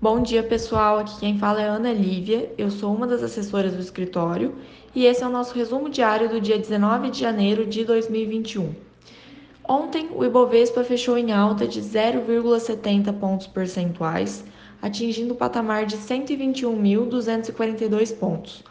Bom dia, pessoal. Aqui quem fala é Ana Lívia. Eu sou uma das assessoras do escritório e esse é o nosso resumo diário do dia 19 de janeiro de 2021. Ontem, o Ibovespa fechou em alta de 0,70 pontos percentuais, atingindo o patamar de 121.242 pontos.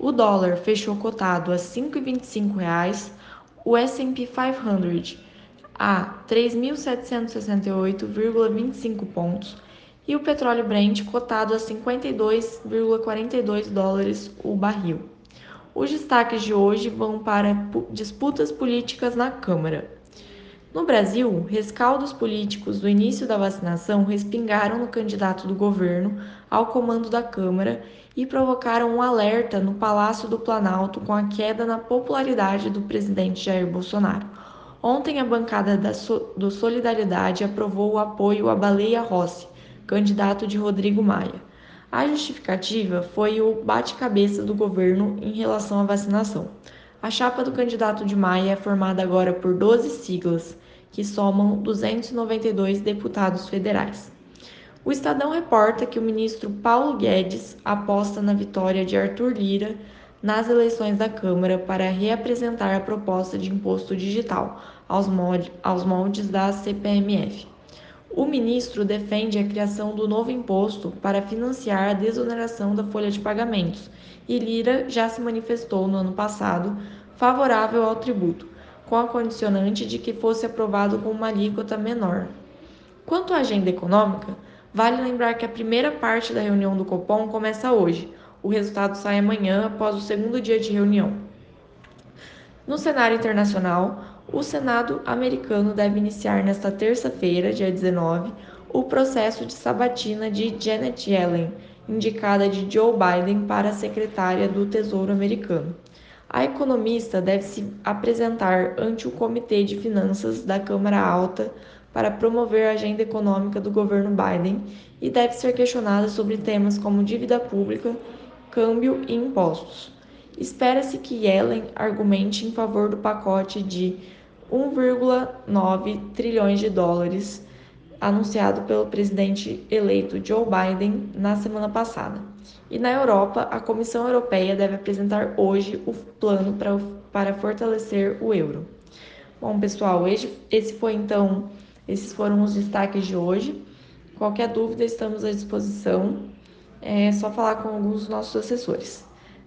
O dólar fechou cotado a R$ 5,25, o S&P 500 a 3.768,25 pontos e o petróleo Brent cotado a 52,42 dólares o barril. Os destaques de hoje vão para disputas políticas na Câmara. No Brasil, rescaldos políticos do início da vacinação respingaram no candidato do governo ao comando da Câmara e provocaram um alerta no Palácio do Planalto com a queda na popularidade do presidente Jair Bolsonaro. Ontem, a bancada do Solidariedade aprovou o apoio à Baleia Rossi, candidato de Rodrigo Maia. A justificativa foi o bate-cabeça do governo em relação à vacinação. A chapa do candidato de Maia é formada agora por 12 siglas, que somam 292 deputados federais. O Estadão reporta que o ministro Paulo Guedes aposta na vitória de Arthur Lira nas eleições da Câmara para reapresentar a proposta de imposto digital aos moldes da CPMF. O ministro defende a criação do novo imposto para financiar a desoneração da folha de pagamentos, e Lira já se manifestou no ano passado favorável ao tributo, com a condicionante de que fosse aprovado com uma alíquota menor. Quanto à agenda econômica, vale lembrar que a primeira parte da reunião do Copom começa hoje. O resultado sai amanhã, após o segundo dia de reunião. No cenário internacional, o Senado americano deve iniciar nesta terça-feira, dia 19, o processo de sabatina de Janet Yellen, indicada de Joe Biden para secretária do Tesouro americano. A economista deve se apresentar ante o Comitê de Finanças da Câmara Alta para promover a agenda econômica do governo Biden e deve ser questionada sobre temas como dívida pública, câmbio e impostos. Espera-se que Yellen argumente em favor do pacote de 1,9 trilhões de dólares anunciado pelo presidente eleito Joe Biden na semana passada. E na Europa, a Comissão Europeia deve apresentar hoje o plano para, para fortalecer o euro. Bom, pessoal, esse foi então, esses foram os destaques de hoje. Qualquer dúvida, estamos à disposição. É só falar com alguns dos nossos assessores.